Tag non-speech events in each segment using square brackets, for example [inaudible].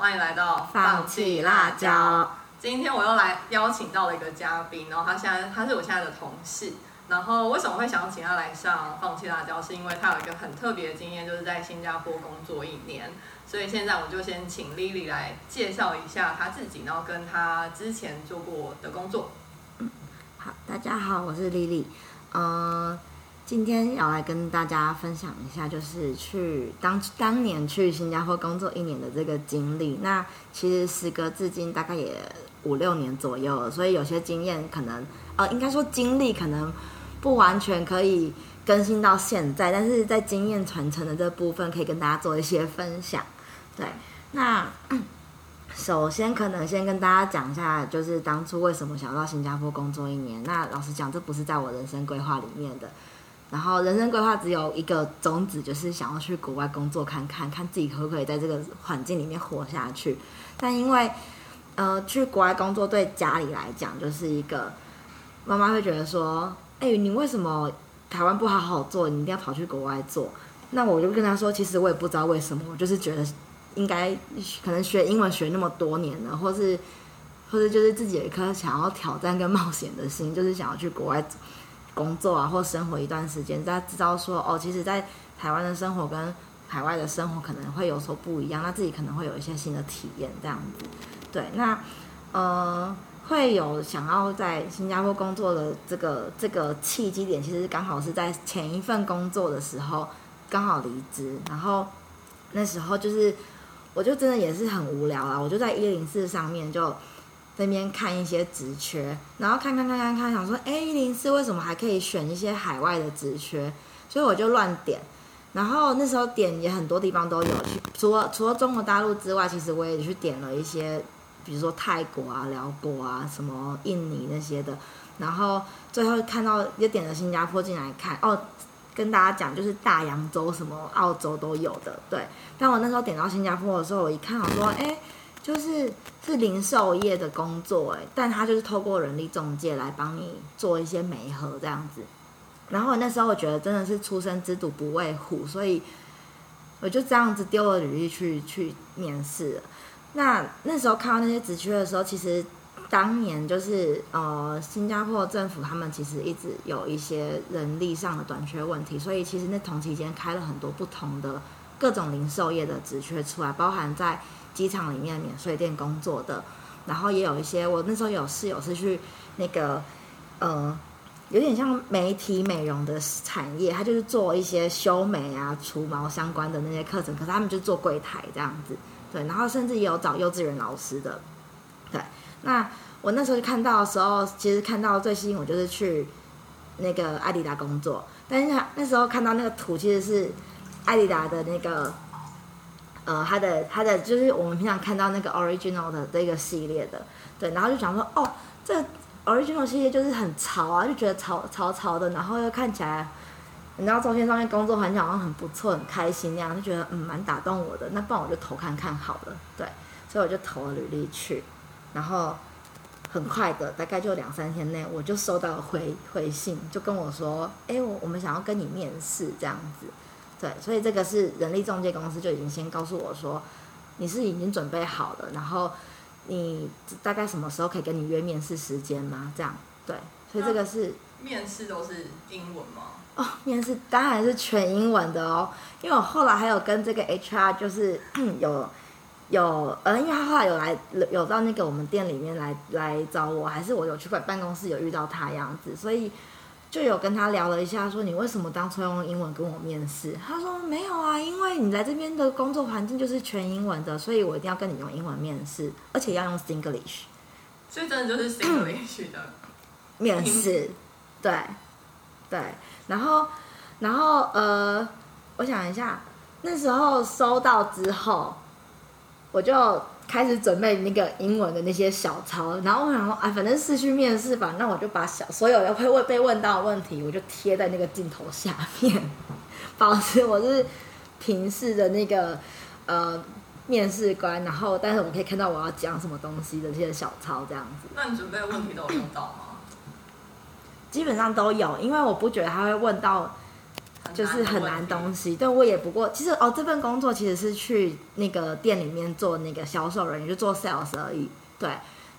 欢迎来到放弃辣椒。今天我又来邀请到了一个嘉宾，然后他现在他是我现在的同事。然后为什么会想要请他来上放弃辣椒？是因为他有一个很特别的经验，就是在新加坡工作一年。所以现在我就先请丽丽来介绍一下她自己，然后跟她之前做过的工作。好，大家好，我是丽丽。嗯，今天要来跟大家分享一下，就是去当当年去新加坡工作一年的这个经历。那其实时隔至今大概也五六年左右了，所以有些经验可能，呃，应该说经历可能不完全可以更新到现在，但是在经验传承的这部分，可以跟大家做一些分享。对，那首先可能先跟大家讲一下，就是当初为什么想要到新加坡工作一年。那老实讲，这不是在我人生规划里面的。然后人生规划只有一个宗旨，就是想要去国外工作看看，看自己可不可以在这个环境里面活下去。但因为呃，去国外工作对家里来讲，就是一个妈妈会觉得说，哎，你为什么台湾不好好做，你一定要跑去国外做？那我就跟他说，其实我也不知道为什么，我就是觉得。应该可能学英文学那么多年了，或是或者就是自己有一颗想要挑战跟冒险的心，就是想要去国外工作啊，或生活一段时间，大家知道说哦，其实，在台湾的生活跟海外的生活可能会有所不一样，那自己可能会有一些新的体验这样子。对，那呃，会有想要在新加坡工作的这个这个契机点，其实刚好是在前一份工作的时候刚好离职，然后那时候就是。我就真的也是很无聊啊，我就在一零四上面就那边看一些职缺，然后看看看看看，想说，哎，一零四为什么还可以选一些海外的职缺？所以我就乱点，然后那时候点也很多地方都有去，除了除了中国大陆之外，其实我也去点了一些，比如说泰国啊、辽国啊、什么印尼那些的，然后最后看到又点了新加坡进来看，哦。跟大家讲，就是大洋洲什么澳洲都有的，对。但我那时候点到新加坡的时候，我一看，我说，哎，就是是零售业的工作，哎，但他就是透过人力中介来帮你做一些媒合这样子。然后那时候我觉得真的是初生之犊不畏虎，所以我就这样子丢了履历去去面试。那那时候看到那些职缺的时候，其实。当年就是呃，新加坡政府他们其实一直有一些人力上的短缺问题，所以其实那同期间开了很多不同的各种零售业的职缺出来，包含在机场里面免税店工作的，然后也有一些我那时候有室友是去那个呃，有点像媒体美容的产业，他就是做一些修眉啊、除毛相关的那些课程，可是他们就做柜台这样子，对，然后甚至也有找幼稚园老师的，对。那我那时候就看到的时候，其实看到最吸引我就是去那个艾迪达工作。但是那时候看到那个图，其实是艾迪达的那个，呃，它的它的就是我们平常看到那个 original 的这个系列的，对。然后就想说，哦，这 original 系列就是很潮啊，就觉得潮潮潮的，然后又看起来，你知道中线上面工作环境好像很不错，很开心那样，就觉得嗯蛮打动我的。那不然我就投看看好了，对。所以我就投了履历去。然后很快的，大概就两三天内，我就收到回回信，就跟我说：“哎，我我们想要跟你面试这样子。”对，所以这个是人力中介公司就已经先告诉我说：“你是已经准备好了，然后你大概什么时候可以跟你约面试时间吗？”这样，对，所以这个是面试都是英文吗？哦，面试当然是全英文的哦，因为我后来还有跟这个 HR 就是 [coughs] 有。有，呃，因为他后来有来，有到那个我们店里面来来找我，还是我有去办办公室有遇到他样子，所以就有跟他聊了一下，说你为什么当初用英文跟我面试？他说没有啊，因为你来这边的工作环境就是全英文的，所以我一定要跟你用英文面试，而且要用 Singlish。所以真的就是 [clears throat] Singlish 的面试，对，对，然后，然后，呃，我想一下，那时候收到之后。我就开始准备那个英文的那些小抄，然后我想说，哎，反正是去面试吧，那我就把小所有要会问被问到的问题，我就贴在那个镜头下面，[laughs] 保持我是平视的那个呃面试官，然后但是我可以看到我要讲什么东西的这些小抄这样子。那你准备的问题都有用到吗？基本上都有，因为我不觉得他会问到就是很难东西。对我也不过，其实哦，这份工作其实是去那个店里面做那个销售人员，就做 sales 而已。对，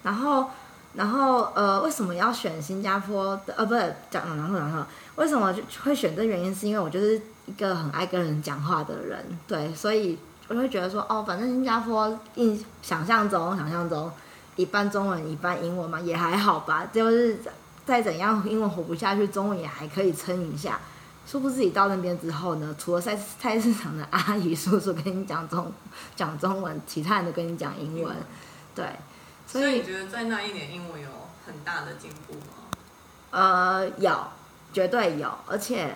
然后然后呃，为什么要选新加坡的？呃，不是讲然后然后为什么就会选这原因？是因为我就是一个很爱跟人讲话的人，对，所以我会觉得说，哦，反正新加坡印想象中想象中一半中文一半英文嘛，也还好吧，就是再怎样英文活不下去，中文也还可以撑一下。殊不知你到那边之后呢，除了菜菜市场的阿姨叔叔跟你讲中 [laughs] 讲中文，其他人都跟你讲英文，对。所以你觉得在那一年英文有很大的进步吗？呃，有，绝对有，而且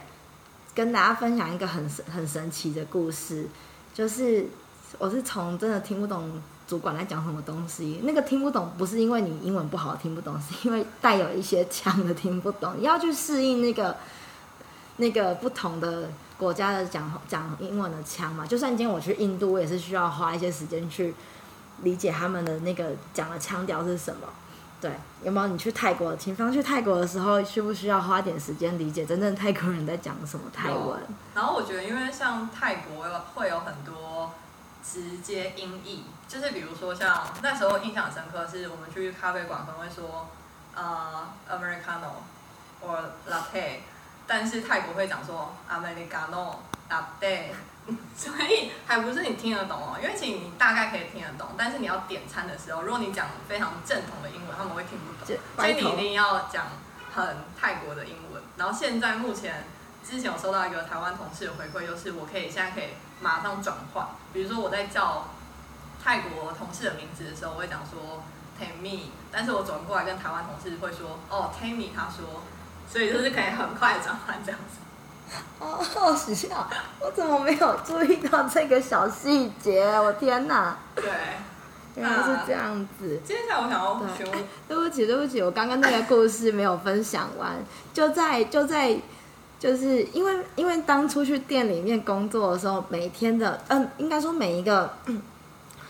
跟大家分享一个很神很神奇的故事，就是我是从真的听不懂主管在讲什么东西，那个听不懂不是因为你英文不好听不懂，是因为带有一些腔的听不懂，你要去适应那个那个不同的国家的讲讲英文的腔嘛。就算今天我去印度，我也是需要花一些时间去。理解他们的那个讲的腔调是什么？对，有没有你去泰国？秦芳去泰国的时候，需不需要花点时间理解真正泰国人在讲什么泰文？然后我觉得，因为像泰国有会有很多直接音译，就是比如说像那时候印象深刻，是我们去咖啡馆可能会说呃 Americano 或 Latte，但是泰国会讲说 Americano Latte。所以还不是你听得懂哦，因为其实你大概可以听得懂，但是你要点餐的时候，如果你讲非常正统的英文，他们会听不懂，所以你一定要讲很泰国的英文。然后现在目前之前有收到一个台湾同事的回馈，就是我可以现在可以马上转换，比如说我在叫泰国同事的名字的时候，我会讲说 Tammy，但是我转过来跟台湾同事会说哦 Tammy，他说，所以就是可以很快转换这样子。哦，好笑！我怎么没有注意到这个小细节？我天哪！对，原来是这样子。接下来我想要问，对不起，对不起，我刚刚那个故事没有分享完。就在就在，就是因为因为当初去店里面工作的时候，每天的嗯，应该说每一个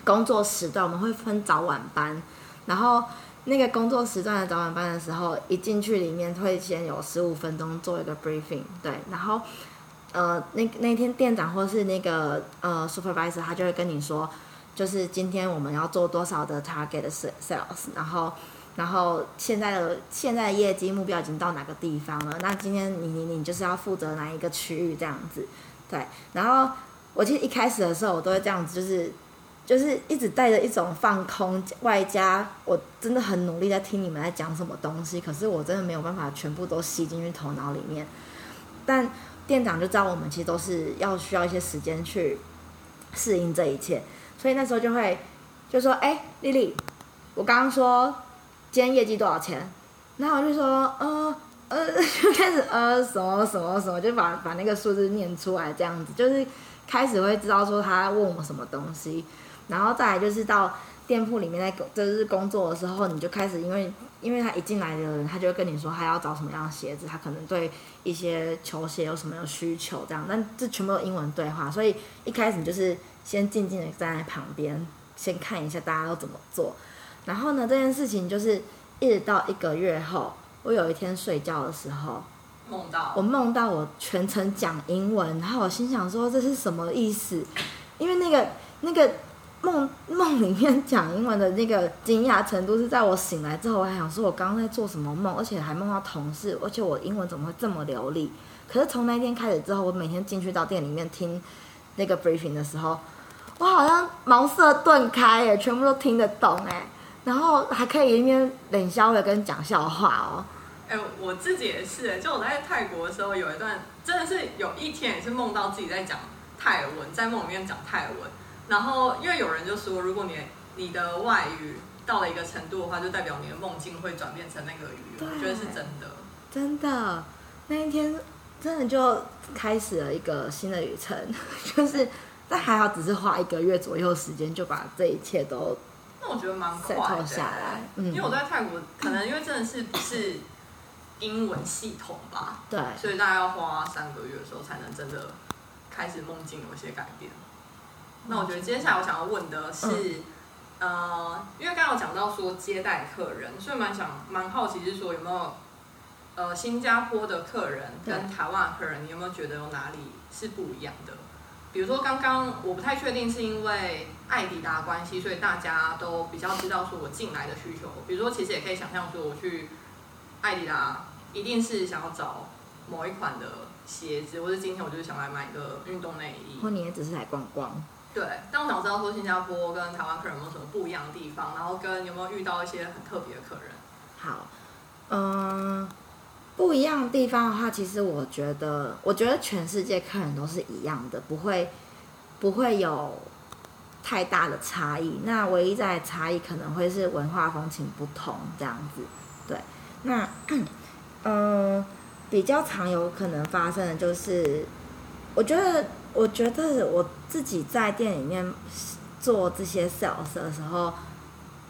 工作时段，我们会分早晚班，然后。那个工作时段的早晚班的时候，一进去里面会先有十五分钟做一个 briefing，对，然后，呃，那那天店长或是那个呃 supervisor 他就会跟你说，就是今天我们要做多少的 target sales，然后，然后现在的现在的业绩目标已经到哪个地方了？那今天你你你就是要负责哪一个区域这样子，对，然后我记得一开始的时候我都会这样子，就是。就是一直带着一种放空，外加我真的很努力在听你们在讲什么东西，可是我真的没有办法全部都吸进去头脑里面。但店长就知道我们其实都是要需要一些时间去适应这一切，所以那时候就会就说：“哎，丽丽，我刚刚说今天业绩多少钱？”然后我就说：“呃呃，就开始呃什么什么什么，就把把那个数字念出来，这样子就是开始会知道说他问我什么东西。”然后再来就是到店铺里面在工，就是工作的时候，你就开始因为，因为他一进来的人，他就会跟你说他要找什么样的鞋子，他可能对一些球鞋有什么样的需求，这样，但这全部都英文对话，所以一开始你就是先静静的站在旁边，先看一下大家都怎么做。然后呢，这件事情就是一直到一个月后，我有一天睡觉的时候，梦到我梦到我全程讲英文，然后我心想说这是什么意思？因为那个那个。梦梦里面讲英文的那个惊讶程度是在我醒来之后，我还想说我刚刚在做什么梦，而且还梦到同事，而且我英文怎么会这么流利？可是从那天开始之后，我每天进去到店里面听那个 briefing 的时候，我好像茅塞顿开耶，全部都听得懂哎，然后还可以一边冷笑的跟讲笑话哦。哎，我自己也是，就我在泰国的时候，有一段真的是有一天也是梦到自己在讲泰文，在梦里面讲泰文。然后，因为有人就说，如果你你的外语到了一个程度的话，就代表你的梦境会转变成那个语言。我觉得是真的。真的，那一天真的就开始了一个新的旅程，[laughs] 就是但还好，只是花一个月左右时间就把这一切都。那我觉得蛮快的。下来，嗯，因为我在泰国，可能因为真的是不是英文系统吧，对，所以大概要花三个月的时候才能真的开始梦境有一些改变。那我觉得接下来我想要问的是，呃，因为刚刚有讲到说接待客人，所以蛮想蛮好奇是说有没有呃，新加坡的客人跟台湾客人，你有没有觉得有哪里是不一样的？比如说刚刚我不太确定是因为艾迪达关系，所以大家都比较知道说我进来的需求。比如说，其实也可以想象说我去艾迪达一定是想要找某一款的鞋子，或者今天我就是想来买个运动内衣。或你也只是来逛逛。对，但我想知道说新加坡跟台湾客人有没有什么不一样的地方，然后跟有没有遇到一些很特别的客人。好，嗯，不一样的地方的话，其实我觉得，我觉得全世界客人都是一样的，不会不会有太大的差异。那唯一在差异可能会是文化风情不同这样子。对，那嗯，比较常有可能发生的就是，我觉得，我觉得我自己在店里面做这些 sales 的时候。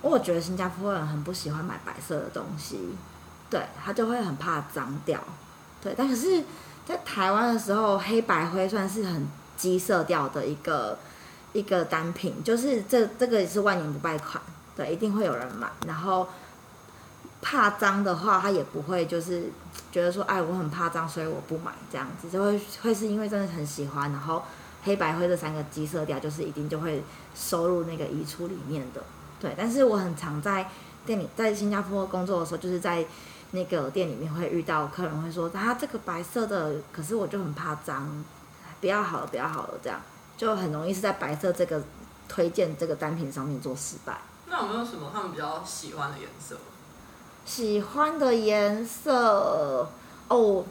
我觉得新加坡人很不喜欢买白色的东西，对他就会很怕脏掉，对。但可是，在台湾的时候，黑白灰算是很基色调的一个一个单品，就是这这个也是万年不败款，对，一定会有人买。然后怕脏的话，他也不会就是觉得说，哎，我很怕脏，所以我不买这样子，就会会是因为真的很喜欢，然后黑白灰这三个基色调，就是一定就会收入那个衣橱里面的。对，但是我很常在店里，在新加坡工作的时候，就是在那个店里面会遇到客人会说，他、这个白色的，可是我就很怕脏，不要好了，不要好了，这样就很容易是在白色这个推荐这个单品上面做失败。那有没有什么他们比较喜欢的颜色？喜欢的颜色哦，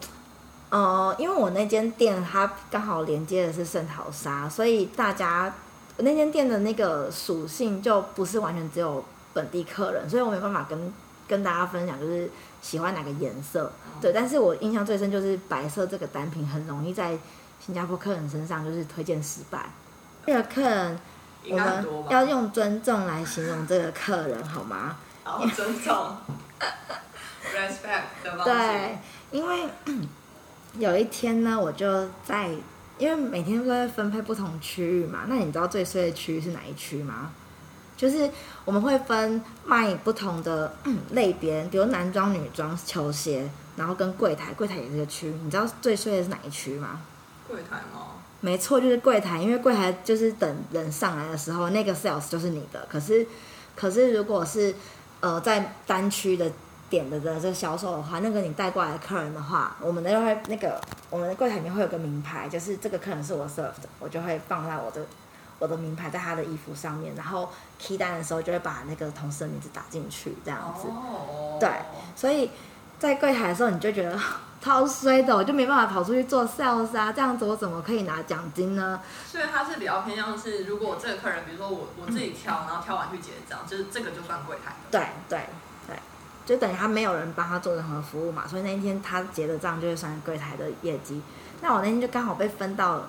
呃，因为我那间店它刚好连接的是圣淘沙，所以大家那间店的那个属性就不是完全只有本地客人，所以我没办法跟跟大家分享就是喜欢哪个颜色。对，但是我印象最深就是白色这个单品很容易在新加坡客人身上就是推荐失败。这个客人，我们？要用尊重来形容这个客人好吗？好尊重，respect 的方式。对，因为 [clears throat] 有一天呢，我就在，因为每天都会分配不同区域嘛。那你知道最衰的区域是哪一区吗？就是我们会分卖不同的、[clears throat] 嗯类别，比如男装、女装、球鞋，然后跟柜台，柜台也是个区域。你知道最衰的是哪一区吗？柜台吗？没错，就是柜台，因为柜台就是等人上来的时候，那个 sales 就是你的。可是，可是如果是呃在单区的点的的这个销售的话，那个你带过来的客人的话，我们就会那个我们的柜台里面会有个名牌，就是这个客人是我 serve 的，我就会放在我的我的名牌在他的衣服上面，然后 key 单的时候就会把那个同事的名字打进去，这样子。哦，对所以在柜台的时候，你就觉得 [laughs] 超衰的，我就没办法跑出去做 sales 啊，这样子我怎么可以拿奖金呢？所以他是比较偏向是，如果这个客人，比如说我我自己挑，然后挑完去结账，就是这个就算柜台的。对对对，就等于他没有人帮他做任何服务嘛，所以那一天他结的账就会算柜台的业绩。那我那天就刚好被分到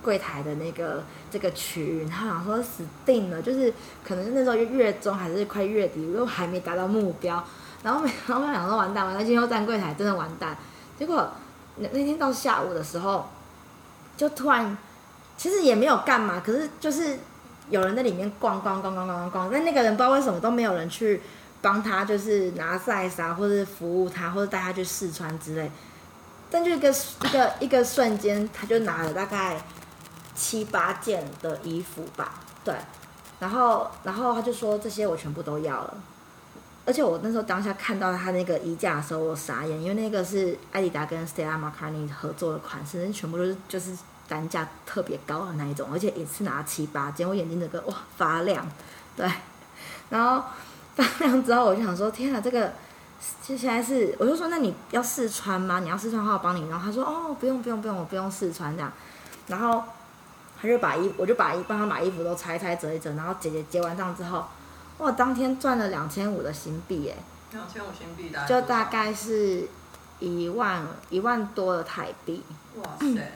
柜台的那个这个区域，然后想说死定了，就是可能那时候月中还是快月底，又还没达到目标，然后没然后我想说完蛋完蛋，今天又站柜台，真的完蛋。结果那那天到下午的时候，就突然其实也没有干嘛，可是就是有人在里面逛逛逛逛逛逛逛，但那个人不知道为什么都没有人去帮他，就是拿 size 啊，或者服务他，或者带他去试穿之类。但就一个一个一个瞬间，他就拿了大概七八件的衣服吧，对，然后然后他就说这些我全部都要了。而且我那时候当下看到他那个衣架的时候，我傻眼，因为那个是艾迪达跟 Stella McCartney 合作的款式，全部都是就是单价特别高的那一种，而且一次拿七八件，我眼睛整个哇发亮，对，[laughs] 然后发亮之后，我就想说，天啊，这个接下来是，[laughs] 我就说那你要试穿吗？你要试穿的话，我帮你。然后他说哦，不用不用不用，我不用试穿这样，然后他就把衣，我就把衣帮他把衣服都拆拆折一折，然后姐姐结完账之后。哇，当天赚了两千五的新币耶，两千五新币大概就大概是一万一万多的台币。哇塞，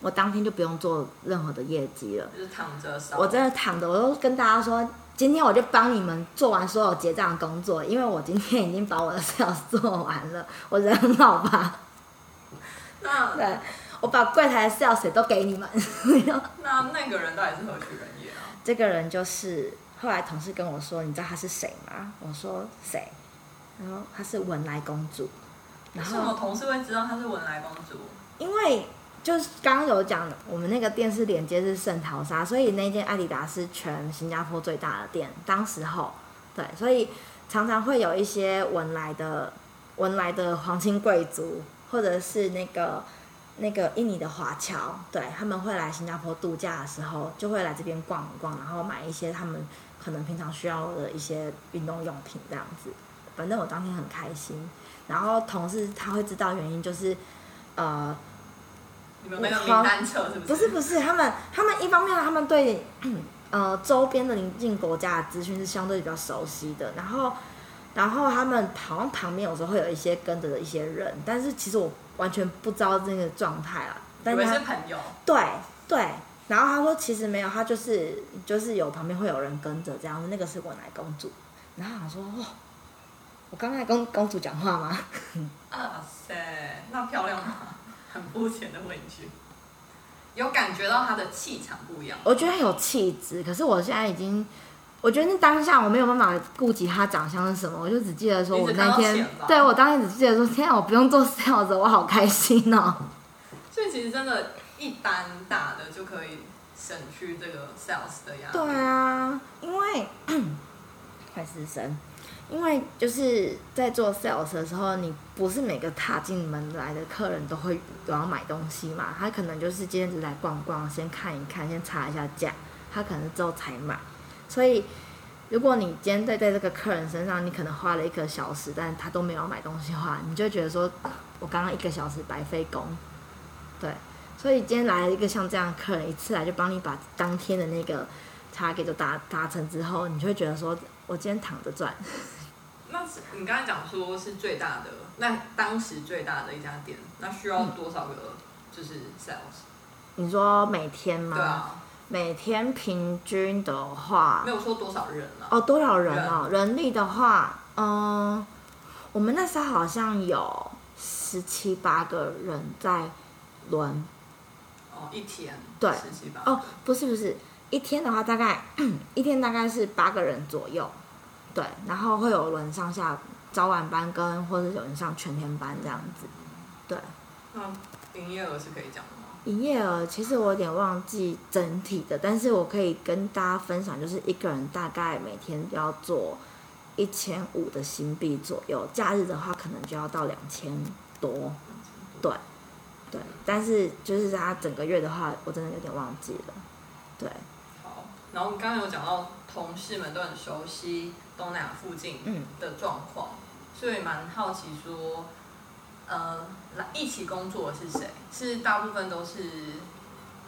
我当天就不用做任何的业绩了，就是躺着烧。我真的躺着，我都跟大家说，今天我就帮你们做完所有结账的工作，因为我今天已经把我的 sales 做完了，我人很好吧？[laughs] 那对，我把柜台的 sales 都给你们。[laughs] 那那个人到底是何许人也啊？这个人就是后来同事跟我说，你知道他是谁吗？我说谁？然后她是文莱公主。为什么同事会知道她是文莱公主？因为就是刚刚有讲，我们那个店是连接是圣淘沙，所以那间艾迪达是全新加坡最大的店。当时候，对，所以常常会有一些文莱的文莱的皇亲贵族，或者是那个那个印尼的华侨，对他们会来新加坡度假的时候，就会来这边逛一逛，然后买一些他们可能平常需要的一些运动用品这样子。反正我当天很开心，然后同事他会知道原因，就是呃。你们没有名是不是？不是不是，他们他们一方面他们对 [clears throat] 呃周边的邻近国家的资讯是相对比较熟悉的，然后然后他们好像旁边有时候会有一些跟着的一些人，但是其实我完全不知道这个状态啊。以为是朋友。对对，然后他说其实没有，他就是就是有旁边会有人跟着这样子，那个是我奶公主。然后他说哦，我刚才跟公主讲话吗？[laughs] 啊塞，那漂亮吗？很肤浅的问句，有感觉到他的气场不一样。我觉得有气质，可是我现在已经，我觉得那当下我没有办法顾及他长相是什么，我就只记得说我那天，对我当天只记得说，天啊，我不用做 sales，我好开心哦。所以其实真的，一单大的就可以省去这个 sales 的压力。对啊，因为快失声。因为就是在做 sales 的时候，你不是每个踏进门来的客人都会都要买东西嘛，他可能就是今天只来逛逛，先看一看，先查一下价，他可能之后才买。所以，如果你今天在在这个客人身上，你可能花了一个小时，但他都没有买东西的话，你就觉得说，我刚刚一个小时白费工。对，所以今天来了一个像这样的客人，一次来就帮你把当天的那个 target 都达达成之后，你就会觉得说我今天躺着赚。那是你刚才讲说是最大的，那当时最大的一家店，那需要多少个就是 sales？你说每天吗？对啊，每天平均的话，没有说多少人啊？哦，多少人哦？人力的话，嗯，我们那时候好像有十七八个人在轮。哦，一天对，哦，不是不是，一天的话大概一天大概是八个人左右。对，然后会有轮上下早晚班跟，或者有人上全天班这样子。对，那营业额是可以讲的吗？营业额其实我有点忘记整体的，但是我可以跟大家分享，就是一个人大概每天要做一千五的新币左右，假日的话可能就要到两千多。对，对，但是就是他整个月的话，我真的有点忘记了。对。好，然后刚刚有讲到同事们都很熟悉。东南亚附近的状况，所以蛮好奇说，呃，来一起工作的是谁？是大部分都是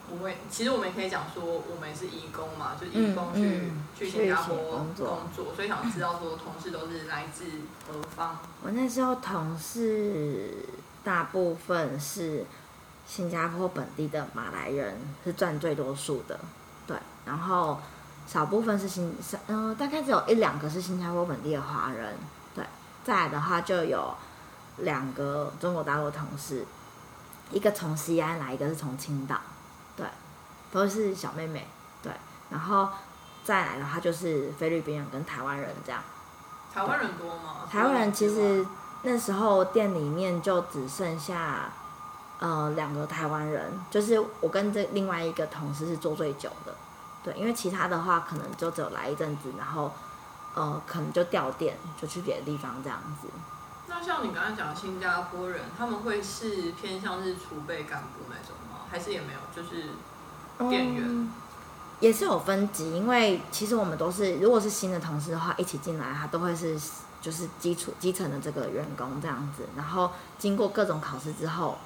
我们，其实我们也可以讲说，我们是义工嘛，就义工去去新加坡工作，所以想知道说，同事都是来自何方？我那时候同事大部分是新加坡本地的马来人，是占最多数的，对，然后。少部分是新，嗯，大概只有一两个是新加坡本地的华人，对。再来的话就有两个中国大陆同事，一个从西安来，一个是从青岛，对，都是小妹妹，对。然后再来的话就是菲律宾人跟台湾人这样。台湾人多吗？台湾人其实那时候店里面就只剩下呃两个台湾人，就是我跟这另外一个同事是做最久的。对，因为其他的话可能就只有来一阵子，然后，呃，可能就掉店，就去别的地方这样子。那像你刚才讲新加坡人，他们会是偏向是储备干部那种吗？还是也没有，就是店员？也是有分级，因为其实我们都是，如果是新的同事的话，一起进来，他都会是就是基础基层的这个员工这样子，然后经过各种考试之后。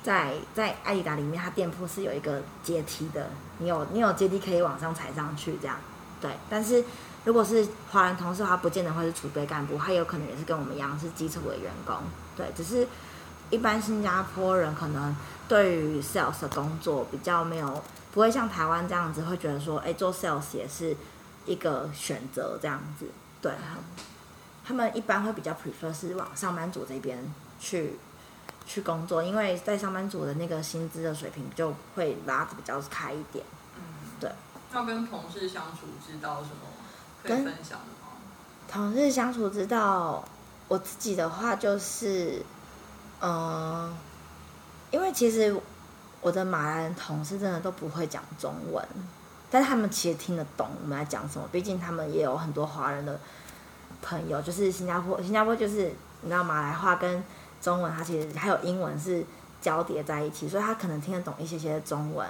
在在艾迪达里面，它店铺是有一个阶梯的，你有你有阶梯可以往上踩上去，这样对。但是如果是华人同事的话，不见得会是储备干部，他有可能也是跟我们一样是基础的员工，对。只是一般新加坡人可能对于 sales 的工作比较没有，不会像台湾这样子会觉得说，哎，做 sales 也是一个选择这样子，对。他们一般会比较 prefer 是往上班族这边去。去工作，因为在上班族的那个薪资的水平就会拉的比较开一点。嗯，对。要跟同事相处知道什么可以分享的吗？同事相处之道，我自己的话就是，嗯，因为其实我的马来人同事真的都不会讲中文，但是他们其实听得懂我们在讲什么，毕竟他们也有很多华人的朋友，就是新加坡，新加坡就是你知道马来话跟中文，它其实还有英文是交叠在一起，所以他可能听得懂一些些中文，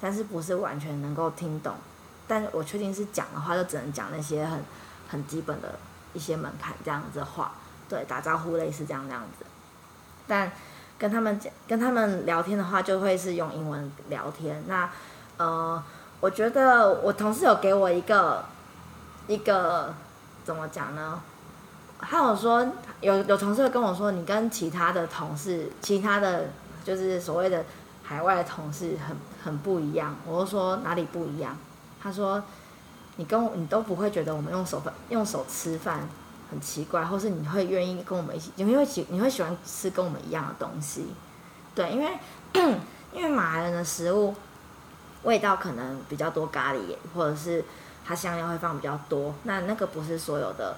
但是不是完全能够听懂。但我确定是讲的话，就只能讲那些很很基本的一些门槛这样子的话，对，打招呼类似这样这样子。但跟他们讲跟他们聊天的话，就会是用英文聊天。那呃，我觉得我同事有给我一个一个怎么讲呢？还有说有有同事会跟我说，你跟其他的同事，其他的就是所谓的海外的同事很很不一样。我就说哪里不一样？他说你跟我你都不会觉得我们用手饭用手吃饭很奇怪，或是你会愿意跟我们一起，你会喜你会喜欢吃跟我们一样的东西。对，因为因为马来人的食物味道可能比较多咖喱，或者是它香料会放比较多。那那个不是所有的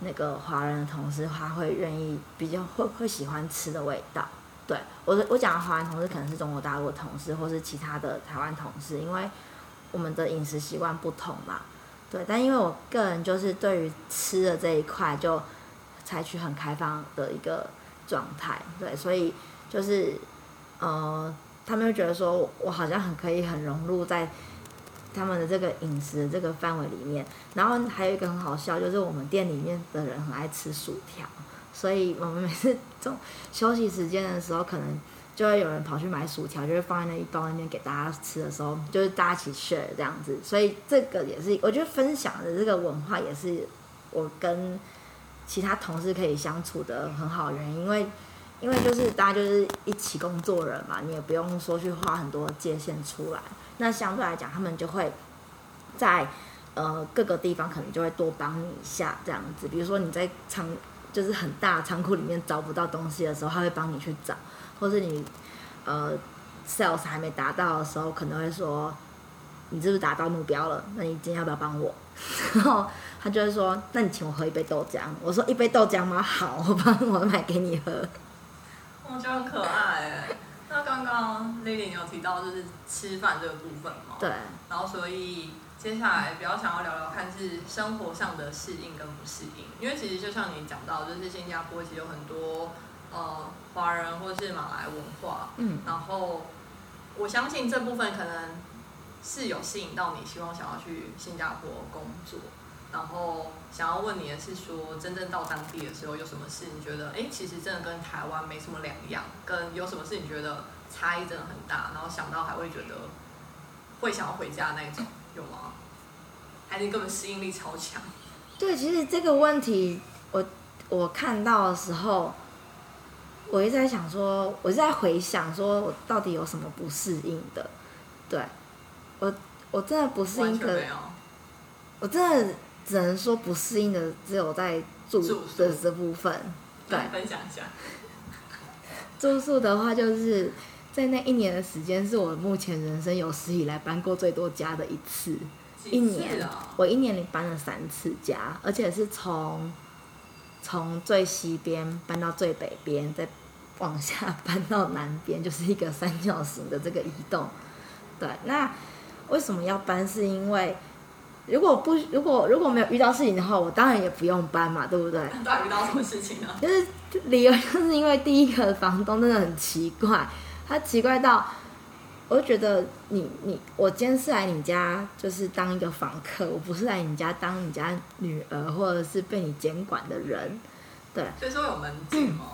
那个华人的同事他会愿意比较会会喜欢吃的味道。对我我讲的华人同事可能是中国大陆的同事，或是其他的台湾同事，因为我们的饮食习惯不同嘛。对，但因为我个人就是对于吃的这一块就采取很开放的一个状态，对，所以就是呃，他们会觉得说我好像很可以很融入在他们的这个饮食的这个范围里面。然后还有一个很好笑，就是我们店里面的人很爱吃薯条，所以我们每次中休息时间的时候，可能就会有人跑去买薯条，就会放在那一包那边给大家吃的时候，就是大家一起 share 这样子。所以这个也是我觉得分享的这个文化，也是我跟其他同事可以相处的很好的原因，因为因为就是大家就是一起工作人嘛，你也不用说去画很多界限出来。那相对来讲，他们就会在呃各个地方可能就会多帮你一下这样子。比如说你在仓就是很大仓库里面找不到东西的时候，他会帮你去找，或是你呃 sales 还没达到的时候，可能会说你是不是达到目标了？那你今天要不要帮我？[laughs] 然后他就会说，那你请我喝一杯豆浆。我说一杯豆浆吗？好，我帮我买给你喝。我觉得很可爱。那刚刚 Lily 你有提到就是吃饭这个部分嘛？对，然后所以接下来比较想要聊聊看是生活上的适应跟不适应，因为其实就像你讲到，就是新加坡其实有很多呃华人或是马来文化，嗯，然后我相信这部分可能是有吸引到你，希望想要去新加坡工作。然后想要问你的是说，真正到当地的时候有什么事你觉得，哎，其实真的跟台湾没什么两样，跟有什么事你觉得差异真的很大，然后想到还会觉得会想要回家那种，有吗？还是根本适应力超强？对，其实这个问题，我我看到的时候，我一直在想说，我一直在回想说我到底有什么不适应的。对，我我真的不适应的，我真的。只能说不适应的只有在住的这部分。对，分享一下。住宿的话，就是在那一年的时间，是我目前人生有史以来搬过最多家的一次。一年，我一年里搬了三次家，而且是从从最西边搬到最北边，再往下 [laughs] 搬到南边，就是一个三角形的这个移动。对，那为什么要搬？是因为。如果不如果如果没有遇到事情的话，我当然也不用搬嘛，对不对？[laughs] 到底遇到什么事情呢？就是理由就是因为第一个房东真的很奇怪，他奇怪到，我就觉得你你我今天是来你家就是当一个房客，我不是来你家当你家女儿或者是被你监管的人，对。所以说有门禁吗？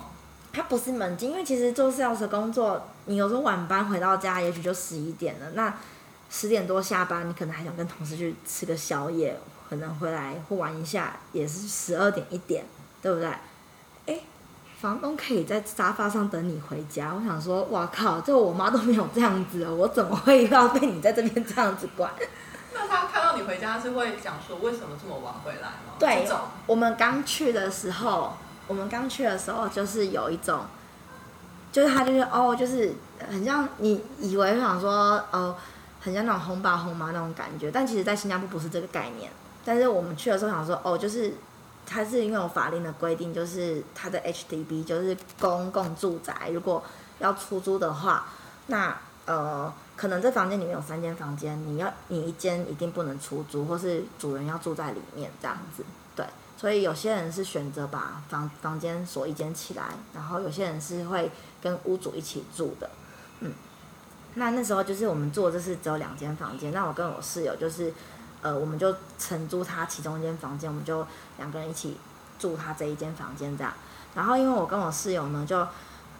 他不是门禁，因为其实做 sales 工作，你有时候晚班回到家，也许就十一点了，那。十点多下班，你可能还想跟同事去吃个宵夜，可能回来或玩一下，也是十二点一点，对不对？哎，房东可以在沙发上等你回家。我想说，哇靠，这我妈都没有这样子，我怎么会要被你在这边这样子管？[laughs] 那他看到你回家是会讲说为什么这么晚回来吗？对，我们刚去的时候，我们刚去的时候就是有一种，就是他就是哦，就是很像你以为想说哦。很像那种红爸红妈那种感觉，但其实，在新加坡不是这个概念。但是我们去的时候想说，哦，就是它是因为有法令的规定，就是它的 HDB 就是公共住宅，如果要出租的话，那呃，可能这房间里面有三间房间，你要你一间一定不能出租，或是主人要住在里面这样子。对，所以有些人是选择把房房间锁一间起来，然后有些人是会跟屋主一起住的。那那时候就是我们住就是只有两间房间，那我跟我室友就是。呃，我们就承租他其中一间房间，我们就两个人一起住他这一间房间这样。然后因为我跟我室友呢，就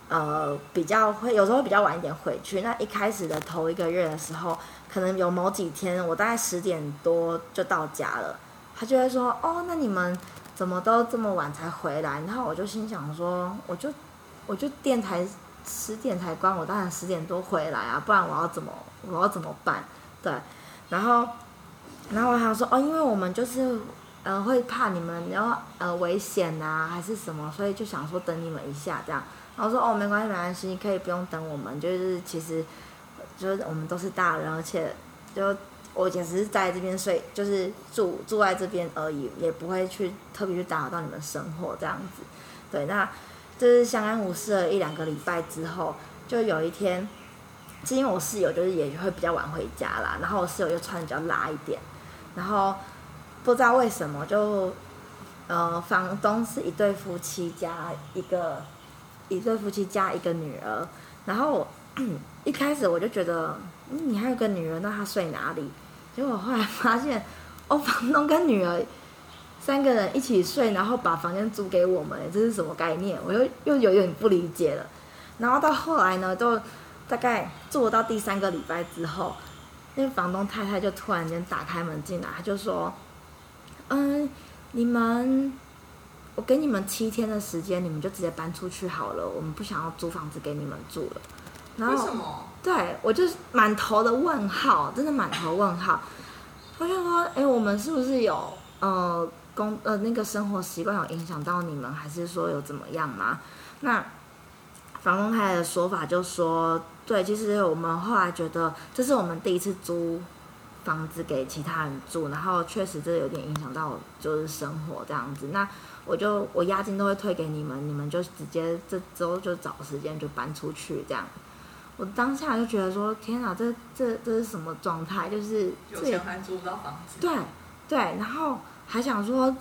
呃比较会有时候比较晚一点回去。那一开始的头一个月的时候，可能有某几天我大概十点多就到家了，他就会说：“哦，那你们怎么都这么晚才回来？”然后我就心想说：“我就我就电台十点才关，我当然十点多回来啊，不然我要怎么我要怎么办？”对，然后。然后我想说哦，因为我们就是，呃，会怕你们然后呃危险呐，还是什么，所以就想说等你们一下这样。然后说哦，没关系，没关系，你可以不用等我们，就是其实，就是我们都是大人，而且就我也只是在这边睡，就是住住在这边而已，也不会去特别去打扰到你们生活这样子。对，那就是相安无事了一两个礼拜之后，就有一天，因为我室友就是也会比较晚回家啦，然后我室友又穿的比较拉一点。然后不知道为什么，就呃，房东是一对夫妻加一个一对夫妻加一个女儿。然后一开始我就觉得，你还有个女儿，那她睡哪里？结果后来发现，哦，房东跟女儿三个人一起睡，然后把房间租给我们，这是什么概念？我又又有点不理解了。然后到后来呢，都大概住到第三个礼拜之后。那个房东太太就突然间打开门进来，他就说：“嗯，你们，我给你们七天的时间，你们就直接搬出去好了，我们不想要租房子给你们住了。”为什么？对我就是满头的问号，真的满头问号。我就说：“哎，我们是不是有呃工呃那个生活习惯有影响到你们，还是说有怎么样吗？”那房东太太的说法就说。对，其实我们后来觉得这是我们第一次租房子给其他人住，然后确实这有点影响到就是生活这样子。那我就我押金都会退给你们，你们就直接这周就找时间就搬出去这样。我当下就觉得说，天哪，这这这是什么状态？就是有钱还租不到房子。对对，然后还想说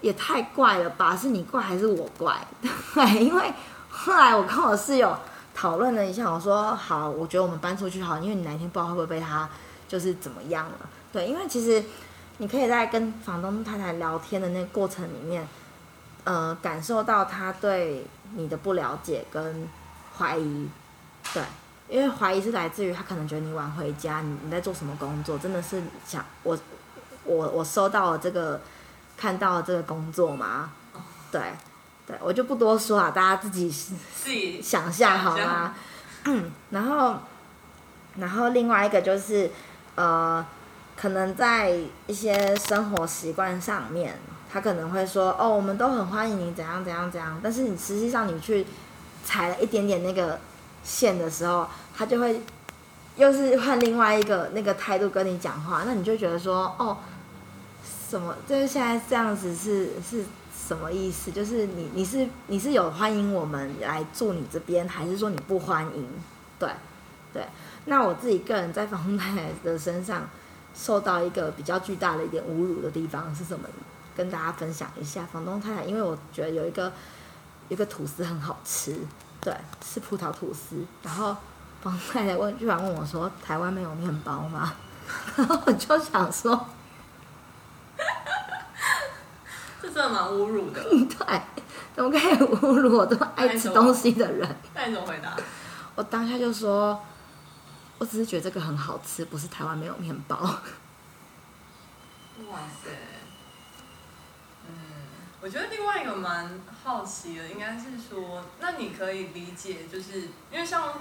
也太怪了吧？是你怪还是我怪？[laughs] 对，因为后来我跟我室友。讨论了一下，我说好，我觉得我们搬出去好，因为你哪天不知道会不会被他就是怎么样了。对，因为其实你可以在跟房东太太聊天的那个过程里面，呃，感受到他对你的不了解跟怀疑。对，因为怀疑是来自于他可能觉得你晚回家，你你在做什么工作？真的是想我我我收到了这个看到了这个工作吗？对。对，我就不多说了，大家自己自己想象好吗？嗯，然后，然后另外一个就是，呃，可能在一些生活习惯上面，他可能会说，哦，我们都很欢迎你怎样怎样怎样，但是你实际上你去踩了一点点那个线的时候，他就会又是换另外一个那个态度跟你讲话，那你就觉得说，哦，什么？就是现在这样子是是。什么意思？就是你你是你是有欢迎我们来住你这边，还是说你不欢迎？对对。那我自己个人在房东太太的身上受到一个比较巨大的一点侮辱的地方是什么？跟大家分享一下。房东太太，因为我觉得有一个一个吐司很好吃，对，是葡萄吐司。然后房东太太问，居然问我说：“台湾没有面包吗？” [laughs] 然后我就想说。[laughs] 这真的蛮侮辱的，[laughs] 对，怎么可以侮辱我这么爱吃东西的人？那你怎么回答？[laughs] 我当下就说，我只是觉得这个很好吃，不是台湾没有面包。哇塞，嗯，我觉得另外一个蛮好奇的，应该是说，那你可以理解，就是因为像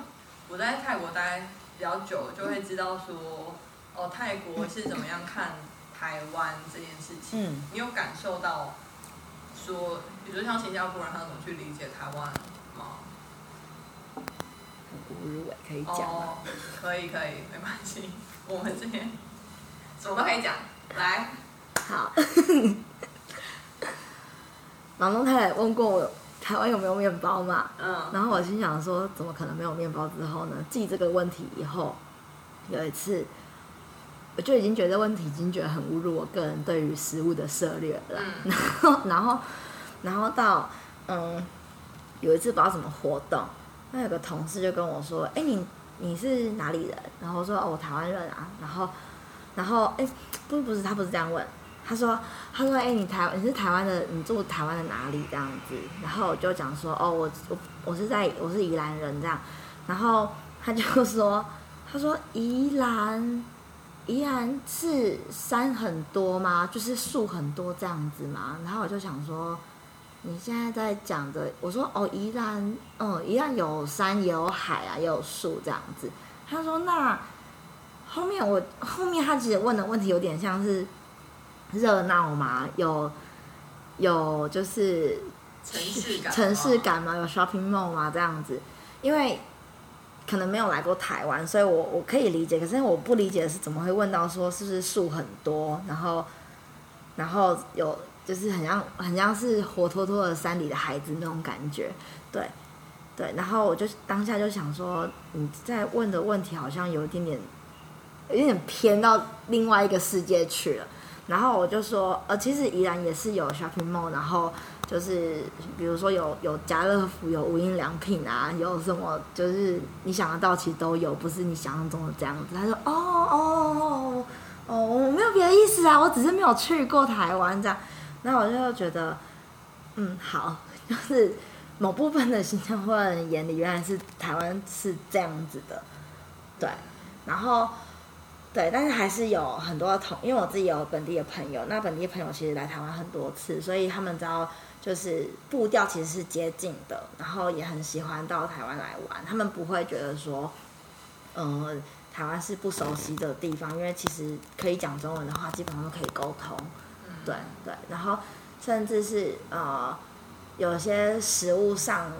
我在泰国待比较久，就会知道说，哦，泰国是怎么样看台湾这件事情。嗯，你有感受到？说，比如像新加坡人，他怎么去理解台湾吗？可以讲哦，可以可以，没关系，我们这边什么都可以讲，来。好。[laughs] 房东太太问过我台湾有没有面包嘛，嗯，然后我心想说，怎么可能没有面包？之后呢，记这个问题以后，有一次，我就已经觉得问题已经觉得很侮辱我个人对于食物的涉猎了。嗯然后，[laughs] 然后，然后到嗯，有一次不知道什么活动，那有个同事就跟我说：“哎，你你是哪里人？”然后我说：“哦，我台湾人啊。”然后，然后哎，不不是，他不是这样问。他说：“他说，哎、你台你是台湾的，你住台湾的哪里这样子？”然后我就讲说：“哦，我我我是在我是宜兰人这样。”然后他就说：“他说宜兰，宜兰是山很多吗？就是树很多这样子吗？”然后我就想说：“你现在在讲的，我说哦，宜兰，嗯，宜兰有山也有海啊，也有树这样子。”他说：“那后面我后面他其实问的问题有点像是。”热闹吗？有有就是城市感，城市，感吗？有 shopping mall 吗？这样子，因为可能没有来过台湾，所以我我可以理解。可是我不理解的是，怎么会问到说是不是树很多，然后然后有就是很像很像是活脱脱的山里的孩子那种感觉，对对。然后我就当下就想说，你在问的问题好像有一点点有点偏到另外一个世界去了。然后我就说，呃，其实宜兰也是有 shopping mall，然后就是比如说有有家乐福，有无印良品啊，有什么就是你想得到，其实都有，不是你想象中的这样子。他说，哦哦哦，我没有别的意思啊，我只是没有去过台湾这样。然后我就觉得，嗯，好，[laughs] 就是某部分的新加坡人眼里，原来是台湾是这样子的，对，然后。对，但是还是有很多同，因为我自己有本地的朋友，那本地的朋友其实来台湾很多次，所以他们知道就是步调其实是接近的，然后也很喜欢到台湾来玩，他们不会觉得说，呃，台湾是不熟悉的地方，因为其实可以讲中文的话，基本上都可以沟通，对对，然后甚至是呃，有些食物上，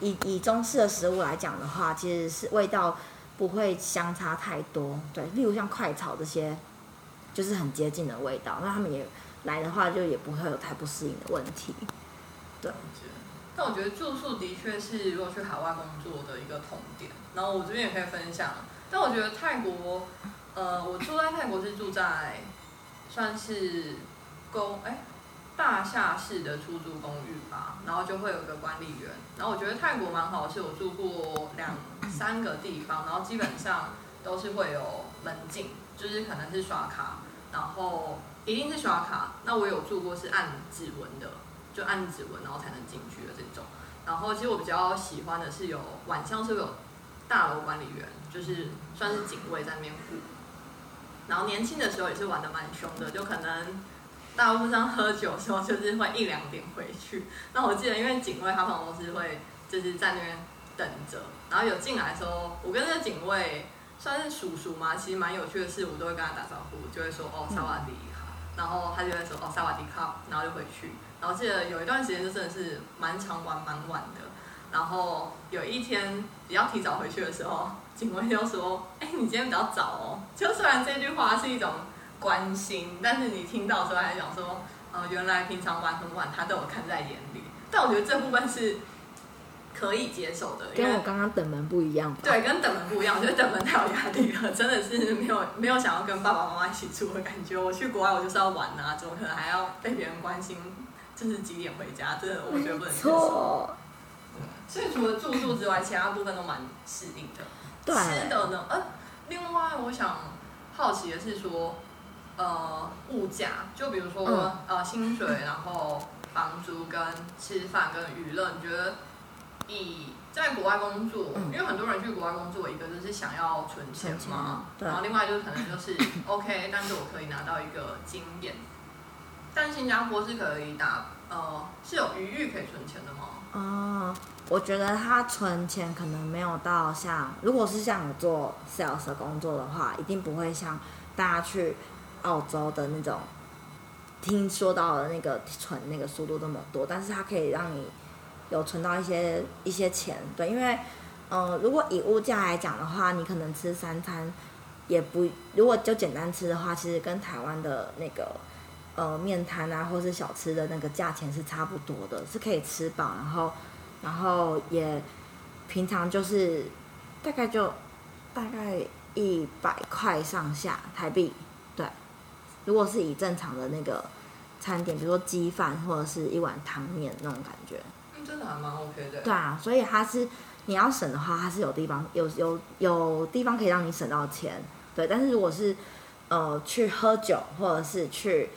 以以中式的食物来讲的话，其实是味道。不会相差太多，对，例如像快炒这些，就是很接近的味道。那他们也来的话，就也不会有太不适应的问题。对。但我觉得住宿的确是如果去海外工作的一个痛点。然后我这边也可以分享，但我觉得泰国，呃，我住在泰国是住在算是公哎。大厦式的出租公寓吧，然后就会有个管理员。然后我觉得泰国蛮好的，是我住过两三个地方，然后基本上都是会有门禁，就是可能是刷卡，然后一定是刷卡。那我有住过是按指纹的，就按指纹然后才能进去的这种。然后其实我比较喜欢的是有晚上是有大楼管理员，就是算是警卫在那边顾。然后年轻的时候也是玩的蛮凶的，就可能。大路上喝酒的时候，就是会一两点回去。那我记得，因为警卫他通常都是会就是在那边等着，然后有进来的时候，我跟那个警卫算是叔叔嘛，其实蛮有趣的事，我都会跟他打招呼，就会说哦萨瓦迪卡，然后他就会说哦萨瓦迪卡，然后就回去。然后记得有一段时间就真的是蛮长玩蛮晚的，然后有一天比较提早回去的时候，警卫就说：“哎，你今天比较早哦。”就虽然这句话是一种。关心，但是你听到时候还想说，呃，原来平常玩很晚，他都有看在眼里。但我觉得这部分是可以接受的，跟我刚刚等门不一样。对，跟等门不一样，我觉得等门太有压力了，真的是没有 [laughs] 没有想要跟爸爸妈妈一起住的感觉。我去国外，我就是要玩啊，怎么可能还要被别人关心？就是几点回家？这我觉得不能接受。所以除了住宿之外，其他部分都蛮适应的。对。吃的呢？呃，另外我想好奇的是说。呃，物价就比如说呃薪水，然后房租跟吃饭跟娱乐，你觉得以在国外工作，因为很多人去国外工作，一个就是想要存钱嘛，然后另外就是可能就是 [laughs] OK，但是我可以拿到一个经验。但新加坡是可以打呃是有余裕可以存钱的吗？哦，我觉得他存钱可能没有到像，如果是像我做 sales 的工作的话，一定不会像大家去。澳洲的那种，听说到的那个存那个速度那么多，但是它可以让你有存到一些一些钱，对，因为，嗯，如果以物价来讲的话，你可能吃三餐也不，如果就简单吃的话，其实跟台湾的那个呃面摊啊，或是小吃的那个价钱是差不多的，是可以吃饱，然后然后也平常就是大概就大概一百块上下台币，如果是以正常的那个餐点，比如说鸡饭或者是一碗汤面那种感觉，嗯，真的还蛮 OK 的。对啊，所以它是你要省的话，它是有地方有有有地方可以让你省到钱，对。但是如果是呃去喝酒或者是去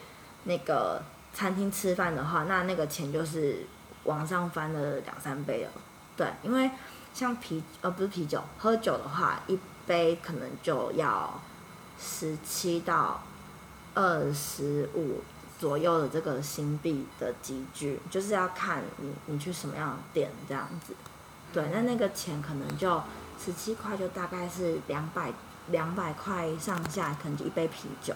那个餐厅吃饭的话，那那个钱就是往上翻了两三倍了，对。因为像啤呃不是啤酒，喝酒的话，一杯可能就要十七到二十五左右的这个新币的集聚，就是要看你你去什么样的店这样子。对，那那个钱可能就十七块，就大概是两百两百块上下，可能就一杯啤酒。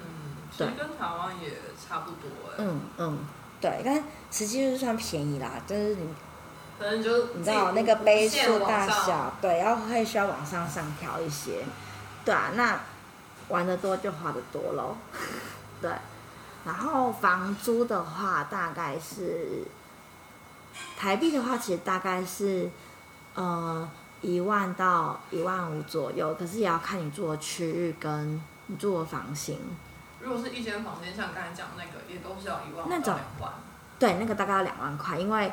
嗯，对跟台湾也差不多哎。嗯嗯，对，但十七就是算便宜啦，就是你可能就你知道那个杯数大小，对，要会需要往上上调一些。对啊，那玩的多就花的多喽。[laughs] 对，然后房租的话大概是台币的话，其实大概是呃一万到一万五左右，可是也要看你住的区域跟你住的房型。如果是一间房间，像刚才讲那个，也都是要一万那种万。对，那个大概要两万块，因为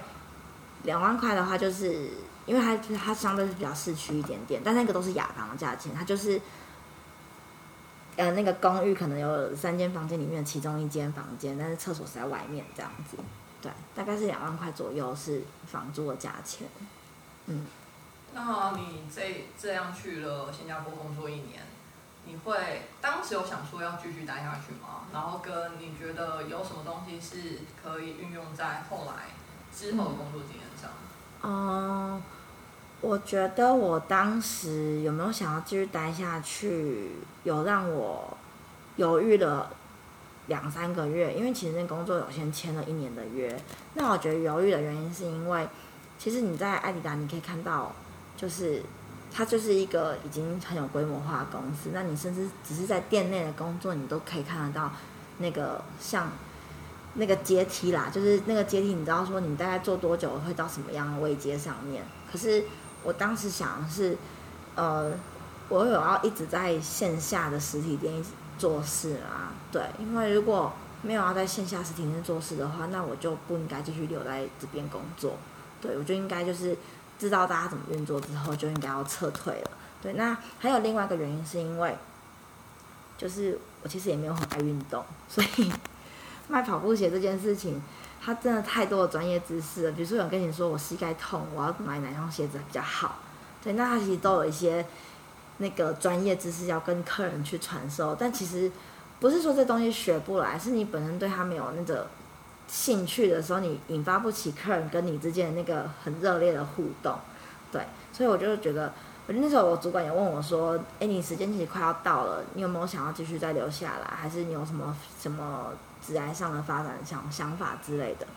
两万块的话，就是因为它它相对是比较市区一点点，但那个都是雅房的价钱，它就是呃那个公寓可能有三间房间里面的其中一间房间，但是厕所是在外面这样子，对，大概是两万块左右是房租的价钱，嗯。那你这这样去了新加坡工作一年，你会当时有想说要继续待下去吗？然后跟你觉得有什么东西是可以运用在后来之后的工作经验上？嗯，我觉得我当时有没有想要继续待下去，有让我犹豫了两三个月，因为其实那工作有先签了一年的约。那我觉得犹豫的原因是因为，其实你在艾迪达你可以看到，就是它就是一个已经很有规模化的公司。那你甚至只是在店内的工作，你都可以看得到那个像那个阶梯啦，就是那个阶梯，你知道说你大概做多久会到什么样的位阶上面。可是我当时想的是，呃，我有要一直在线下的实体店做事啊，对，因为如果没有要在线下实体店做事的话，那我就不应该继续留在这边工作。对，我就应该就是知道大家怎么运作之后，就应该要撤退了。对，那还有另外一个原因是因为，就是我其实也没有很爱运动，所以 [laughs] 卖跑步鞋这件事情，他真的太多的专业知识了。比如说有人跟你说我膝盖痛，我要买哪双鞋子比较好，对，那他其实都有一些那个专业知识要跟客人去传授，但其实不是说这东西学不来，是你本身对他没有那个兴趣的时候，你引发不起客人跟你之间的那个很热烈的互动，对，所以我就觉得，我觉得那时候我主管也问我说，哎，你时间其实快要到了，你有没有想要继续再留下来，还是你有什么什么职业上的发展想想法之类的？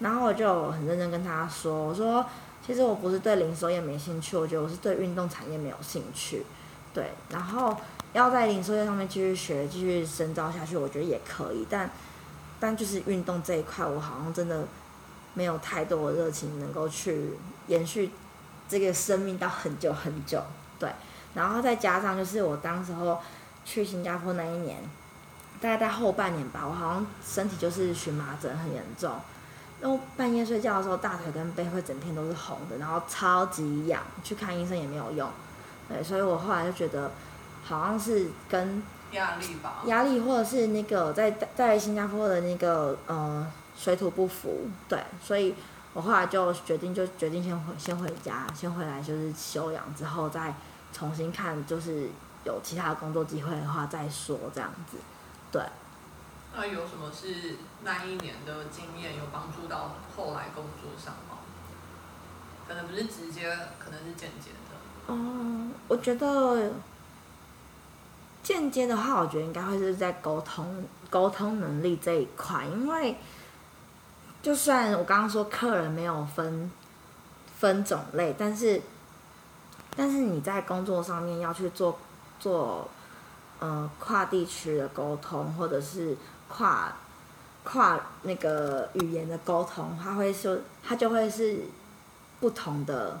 然后我就很认真跟他说，我说其实我不是对零售业没兴趣，我觉得我是对运动产业没有兴趣，对，然后要在零售业上面继续学，继续深造下去，我觉得也可以，但但就是运动这一块，我好像真的没有太多的热情能够去延续这个生命到很久很久，对，然后再加上就是我当时候去新加坡那一年，大概在后半年吧，我好像身体就是荨麻疹很严重，然后半夜睡觉的时候，大腿跟背会整天都是红的，然后超级痒，去看医生也没有用，对，所以我后来就觉得好像是跟压力吧。压力或者是那个在在新加坡的那个呃水土不服，对，所以我后来就决定就决定先回先回家，先回来就是休养之后再重新看，就是有其他的工作机会的话再说这样子，对。那有什么是那一年的经验有帮助到后来工作上吗？可能不是直接，可能是间接的。嗯，我觉得间接的话，我觉得应该会是在沟通沟通能力这一块，因为就算我刚刚说客人没有分分种类，但是但是你在工作上面要去做做呃跨地区的沟通，或者是跨跨那个语言的沟通，他会说，他就会是不同的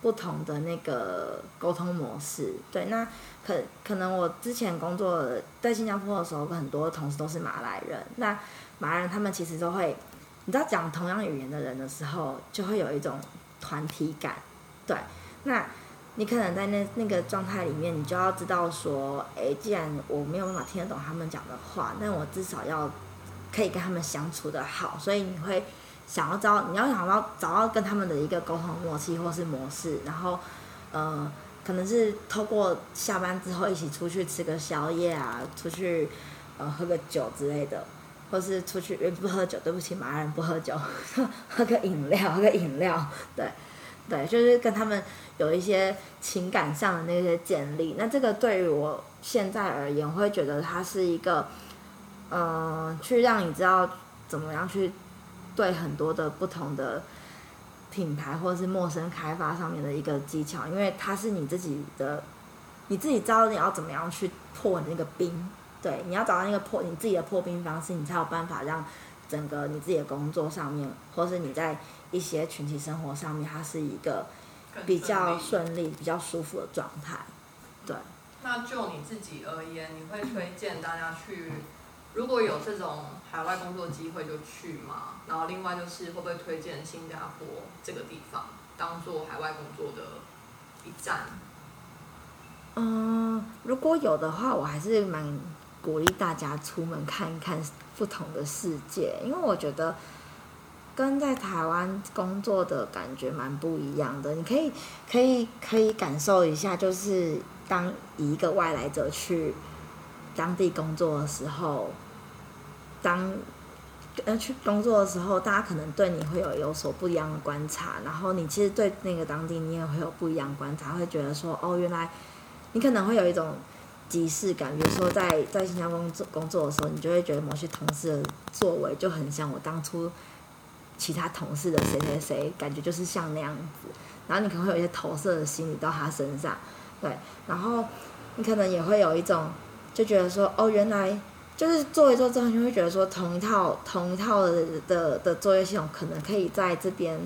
不同的那个沟通模式。对，那可可能我之前工作在新加坡的时候，很多同事都是马来人。那马来人他们其实都会，你知道讲同样语言的人的时候，就会有一种团体感。对，那你可能在那那个状态里面，你就要知道说，哎，既然我没有办法听得懂他们讲的话，那我至少要可以跟他们相处的好。所以你会想要找，你要想到找到跟他们的一个沟通默契或是模式，然后，呃，可能是透过下班之后一起出去吃个宵夜啊，出去呃喝个酒之类的，或是出去不喝酒，对不起，马来人不喝酒，[laughs] 喝个饮料，喝个饮料，对。对，就是跟他们有一些情感上的那些建立。那这个对于我现在而言，我会觉得它是一个，呃，去让你知道怎么样去对很多的不同的品牌或者是陌生开发上面的一个技巧，因为它是你自己的，你自己知道你要怎么样去破那个冰。对，你要找到那个破你自己的破冰方式，你才有办法让整个你自己的工作上面，或是你在。一些群体生活上面，它是一个比较顺利、比较舒服的状态。对。那就你自己而言，你会推荐大家去？[laughs] 如果有这种海外工作机会，就去嘛。然后另外就是，会不会推荐新加坡这个地方当做海外工作的一站？嗯，如果有的话，我还是蛮鼓励大家出门看一看不同的世界，因为我觉得。跟在台湾工作的感觉蛮不一样的，你可以可以可以感受一下，就是当一个外来者去当地工作的时候，当呃去工作的时候，大家可能对你会有有所不一样的观察，然后你其实对那个当地你也会有不一样观察，会觉得说哦，原来你可能会有一种即视感，比如说在在新加坡工作工作的时候，你就会觉得某些同事的作为就很像我当初。其他同事的谁谁谁，感觉就是像那样子，然后你可能会有一些投射的心理到他身上，对，然后你可能也会有一种就觉得说，哦，原来就是做一做之后，你会觉得说，同一套同一套的的的作业系统，可能可以在这边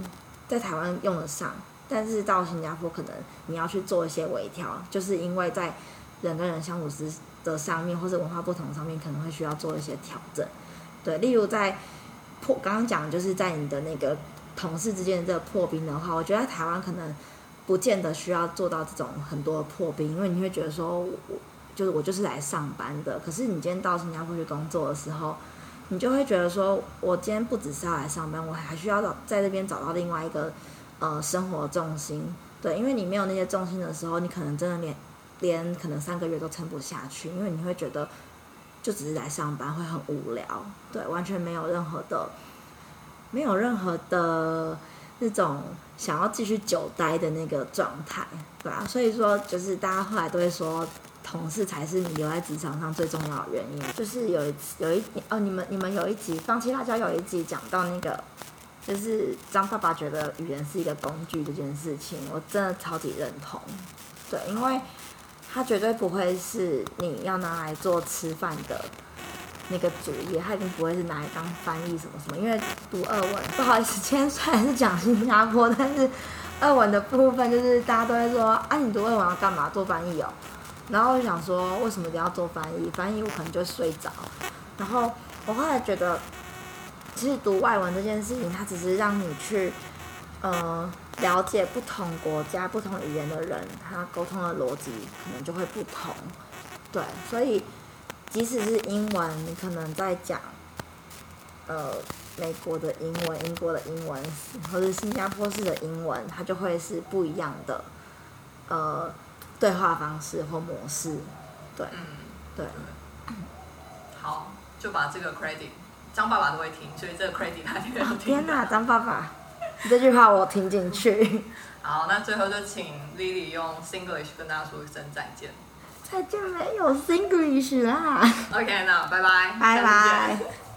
在台湾用得上，但是到新加坡可能你要去做一些微调，就是因为在人跟人相处之的上面，或者文化不同上面，可能会需要做一些调整，对，例如在。破刚刚讲就是在你的那个同事之间的这个破冰的话，我觉得台湾可能不见得需要做到这种很多的破冰，因为你会觉得说，我就是我就是来上班的。可是你今天到新加坡去工作的时候，你就会觉得说，我今天不只是要来上班，我还需要找在这边找到另外一个呃生活重心。对，因为你没有那些重心的时候，你可能真的连连可能三个月都撑不下去，因为你会觉得。就只是来上班会很无聊，对，完全没有任何的，没有任何的那种想要继续久待的那个状态，对啊，所以说，就是大家后来都会说，同事才是你留在职场上最重要的原因。就是有一次，有一哦，你们你们有一集放弃辣椒有一集讲到那个，就是张爸爸觉得语言是一个工具这件事情，我真的超级认同，对，因为。它绝对不会是你要拿来做吃饭的那个主业，它一定不会是拿来当翻译什么什么。因为读二文，不好意思，今天虽然是讲新加坡，但是二文的部分就是大家都会说啊，你读二文要干嘛？做翻译哦。然后我想说，为什么一定要做翻译？翻译我可能就睡着。然后我后来觉得，其实读外文这件事情，它只是让你去，呃。了解不同国家、不同语言的人，他沟通的逻辑可能就会不同。对，所以即使是英文，你可能在讲，呃，美国的英文、英国的英文，或者新加坡式的英文，它就会是不一样的，呃，对话方式或模式。对，嗯对。好，就把这个 credit，张爸爸都会听，所以这个 credit 他就要听。天哪，张爸爸！这句话我听进去。[laughs] 好，那最后就请 Lily 用 Singlish 跟大家说一声再见。再见没有 Singlish 啦。OK，那拜拜。拜拜。